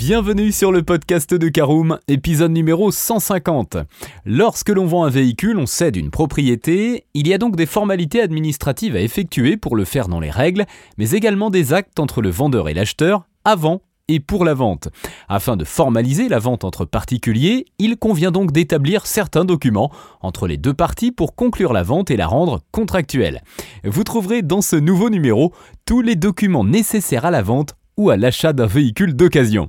Bienvenue sur le podcast de Caroom, épisode numéro 150. Lorsque l'on vend un véhicule, on cède une propriété, il y a donc des formalités administratives à effectuer pour le faire dans les règles, mais également des actes entre le vendeur et l'acheteur avant et pour la vente. Afin de formaliser la vente entre particuliers, il convient donc d'établir certains documents entre les deux parties pour conclure la vente et la rendre contractuelle. Vous trouverez dans ce nouveau numéro tous les documents nécessaires à la vente ou à l'achat d'un véhicule d'occasion.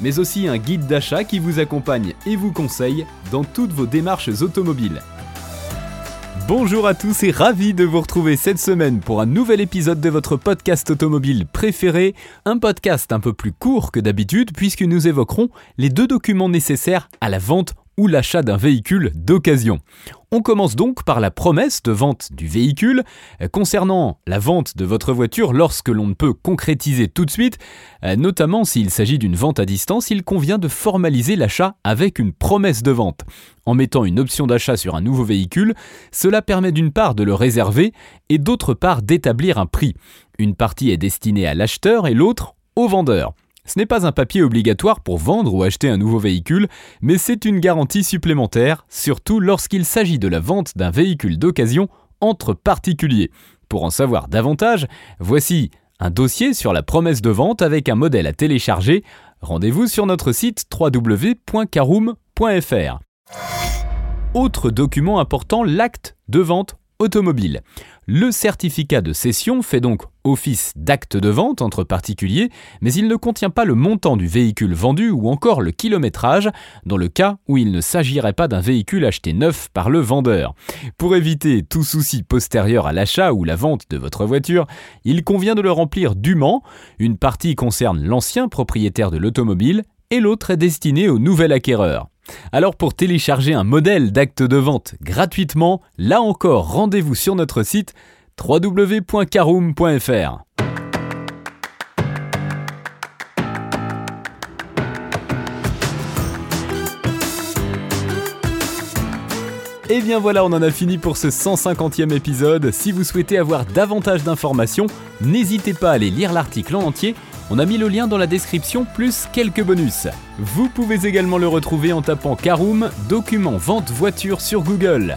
mais aussi un guide d'achat qui vous accompagne et vous conseille dans toutes vos démarches automobiles. Bonjour à tous et ravi de vous retrouver cette semaine pour un nouvel épisode de votre podcast automobile préféré, un podcast un peu plus court que d'habitude puisque nous évoquerons les deux documents nécessaires à la vente ou l'achat d'un véhicule d'occasion. On commence donc par la promesse de vente du véhicule. Concernant la vente de votre voiture, lorsque l'on ne peut concrétiser tout de suite, euh, notamment s'il s'agit d'une vente à distance, il convient de formaliser l'achat avec une promesse de vente. En mettant une option d'achat sur un nouveau véhicule, cela permet d'une part de le réserver et d'autre part d'établir un prix. Une partie est destinée à l'acheteur et l'autre au vendeur. Ce n'est pas un papier obligatoire pour vendre ou acheter un nouveau véhicule, mais c'est une garantie supplémentaire, surtout lorsqu'il s'agit de la vente d'un véhicule d'occasion entre particuliers. Pour en savoir davantage, voici un dossier sur la promesse de vente avec un modèle à télécharger. Rendez-vous sur notre site www.caroom.fr. Autre document important, l'acte de vente automobile. Le certificat de cession fait donc office d'acte de vente entre particuliers, mais il ne contient pas le montant du véhicule vendu ou encore le kilométrage, dans le cas où il ne s'agirait pas d'un véhicule acheté neuf par le vendeur. Pour éviter tout souci postérieur à l'achat ou la vente de votre voiture, il convient de le remplir dûment. Une partie concerne l'ancien propriétaire de l'automobile et l'autre est destinée au nouvel acquéreur. Alors pour télécharger un modèle d'acte de vente gratuitement, là encore rendez-vous sur notre site www.caroom.fr. Et bien voilà, on en a fini pour ce 150e épisode. Si vous souhaitez avoir davantage d'informations, n'hésitez pas à aller lire l'article en entier on a mis le lien dans la description plus quelques bonus. Vous pouvez également le retrouver en tapant Caroom document vente voiture sur Google.